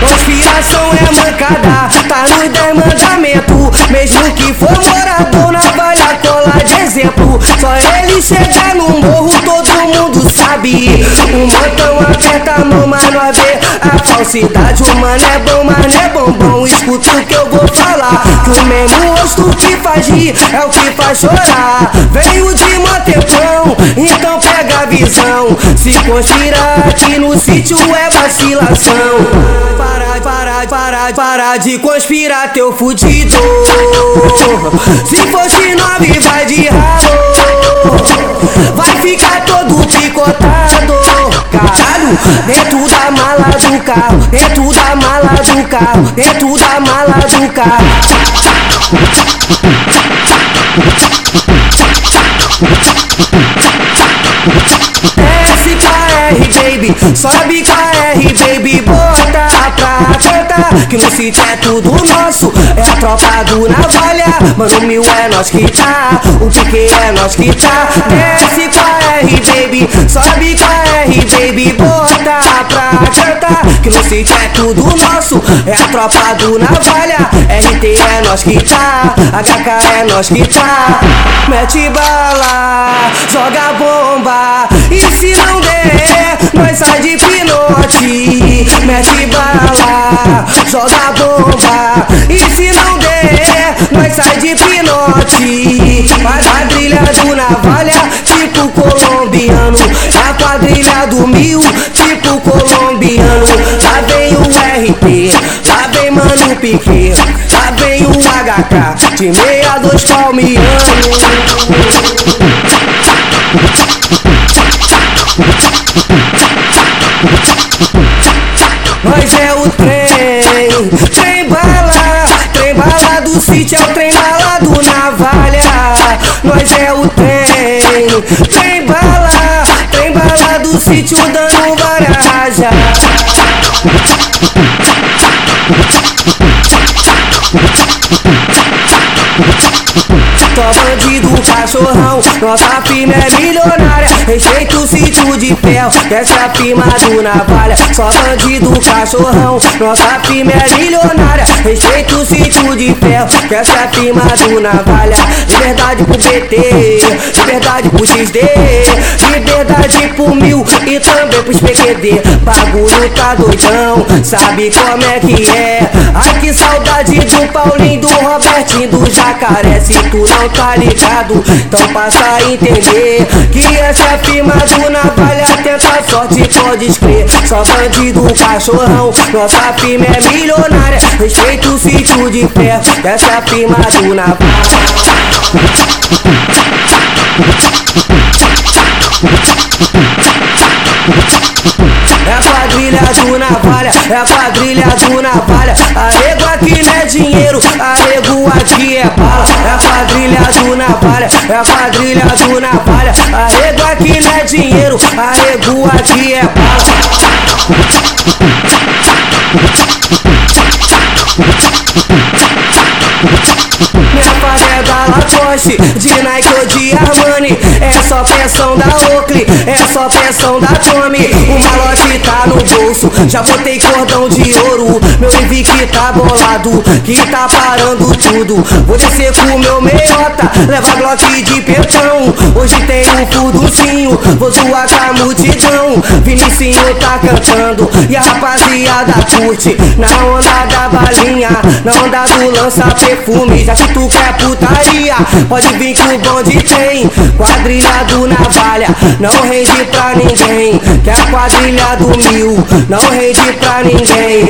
Conspiração é mancada, tá no dez mandamento Mesmo que for morador, na valha cola de exemplo. Só ele chega no morro, todo mundo sabe. O montão aperta a mão, mas nós falsidade O mano é bom, mas é bombom. Escuta o que eu vou falar Que o mesmo rosto que faz rir é o que faz chorar. Veio de mantepão, então pega a visão. Se conspirar aqui no sítio é vacilação. Para, para, para, para de conspirar teu fudido. Se fosse nove vai de rabo Vai ficar todo picotado dentro da mala do carro Dentro da mala do carro Dentro da mala do carro baby, sobe KR baby, bota pra cantar Que no sítio é tudo nosso, é a tropa do navalha Mano mil é nós que tá, o pique é nós que tá. SKR baby, sobe KR baby, bota pra cantar Sítio é tudo nosso, é a tropa do navalha RT é nós que tá, HK é nós que tá. Mete bala, joga bomba E se não der, nós sai de pinote. Mete bala, joga bomba E se não der, nós sai de pinote. Faz quadrilha do navalha, tipo colombiano. É a quadrilha do mil, tipo colombiano RT, lá vem mano Piquet. Lá vem o HK, de 62 palmiano Nós é o trem, trem bala, trem bala do sítio é o trem bala do navalha. Nós é o trem, trem bala, trem bala do sítio dando várias rajas. Só bandido cachorrão, nossa firma é milionária. Respeita o sítio de ferro, essa é a firma do navalha. Só bandido cachorrão, nossa firma é milionária. Respeita o sítio de ferro, essa é a firma do navalha. Liberdade pro PT, liberdade pro XD Liberdade pro mil e também pros PQD Bagulho tá doidão, sabe como é que é? Ai que saudade do Paulinho, do Robertinho, do Jacaré. Se tu não tá ligado, então passa a entender Que essa a firma do navalha, tenta a sorte, pode escrever. Só bandido, cachorrão, nossa firma é milionária. Respeita o sítio de ferro, essa a firma do navalha. É a quadrilha do navalha, é a quadrilha do navalha. Arrego aqui não é dinheiro, arrego aqui é bala. É a quadrilha do navalha, é a quadrilha do navalha Arrego aqui não é dinheiro, arrego aqui é bala De Nike ou de Armani É só pressão da Oakley, é só pressão da Tommy. O malote tá no bolso, já botei cordão de ouro. Meu que tá bolado, que tá parando tudo. Vou descer com meu meiota, leva Glock de petão. Hoje tem um furducinho, vou zoar com a multidão. Vinicinho tá cantando e a rapaziada curte. Na onda da balinha, na onda do lança perfume Já que tu quer putaria, pode vir que o bonde tem Quadrilha do navalha, não rende pra ninguém Que a quadrilha do mil, não rende pra ninguém.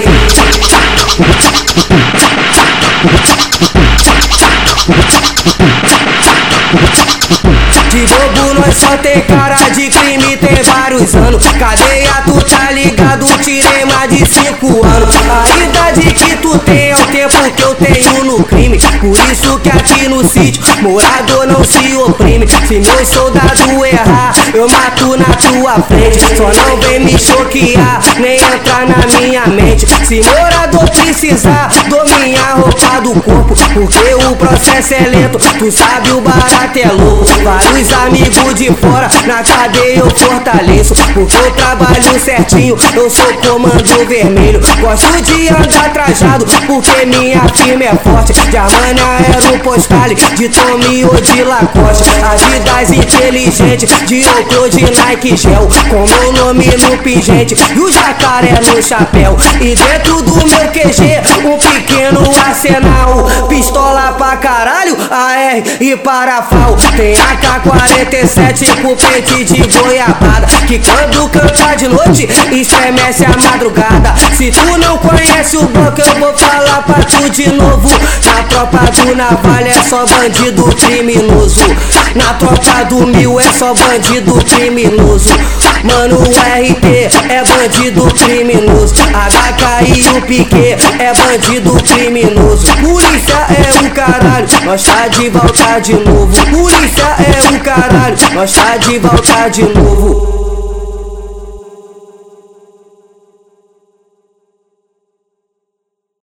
De bobo nós só tem cara de crime, tem vários anos. Cadeia, tu tá ligado, tirei mais de cinco anos idade que tu tem o tempo que eu tenho no crime. Por isso que aqui no sítio, morador não se oprime. Se meu soldado errar, eu mato na tua frente. Só não vem me choquear, nem entrar na minha mente. Se morador precisar, dou minha roupa do corpo. Porque o processo é lento, tu sabe o barato é louco. Vários amigos de fora, na cadeia eu fortaleço. Porque eu trabalho certinho, eu sou comando vermelho. Gosto de andar trajado, porque minha firma é forte. De Armani Aeropostale, de Tommy ou de Lacoste. Adidas inteligente, de Oclo, de Nike Gel. Com meu nome no pingente e o jacaré no chapéu. E dentro do meu QG, um pequeno arsenal. Pistola pra caralho, AR e parafal. Tem AK-47 com pente de goiabada. Que quando canta de noite, estremece a madrugada. Se tu não conhece o banco, eu vou falar pra tu de novo. Na tropa do navalha é só bandido criminoso. Na tropa do mil é só bandido criminoso. Mano, o RT é bandido criminoso. HK e o Pique é bandido criminoso. Polícia é o caralho, nós tá de volta de novo. Polícia é o caralho, nós tá de volta de novo.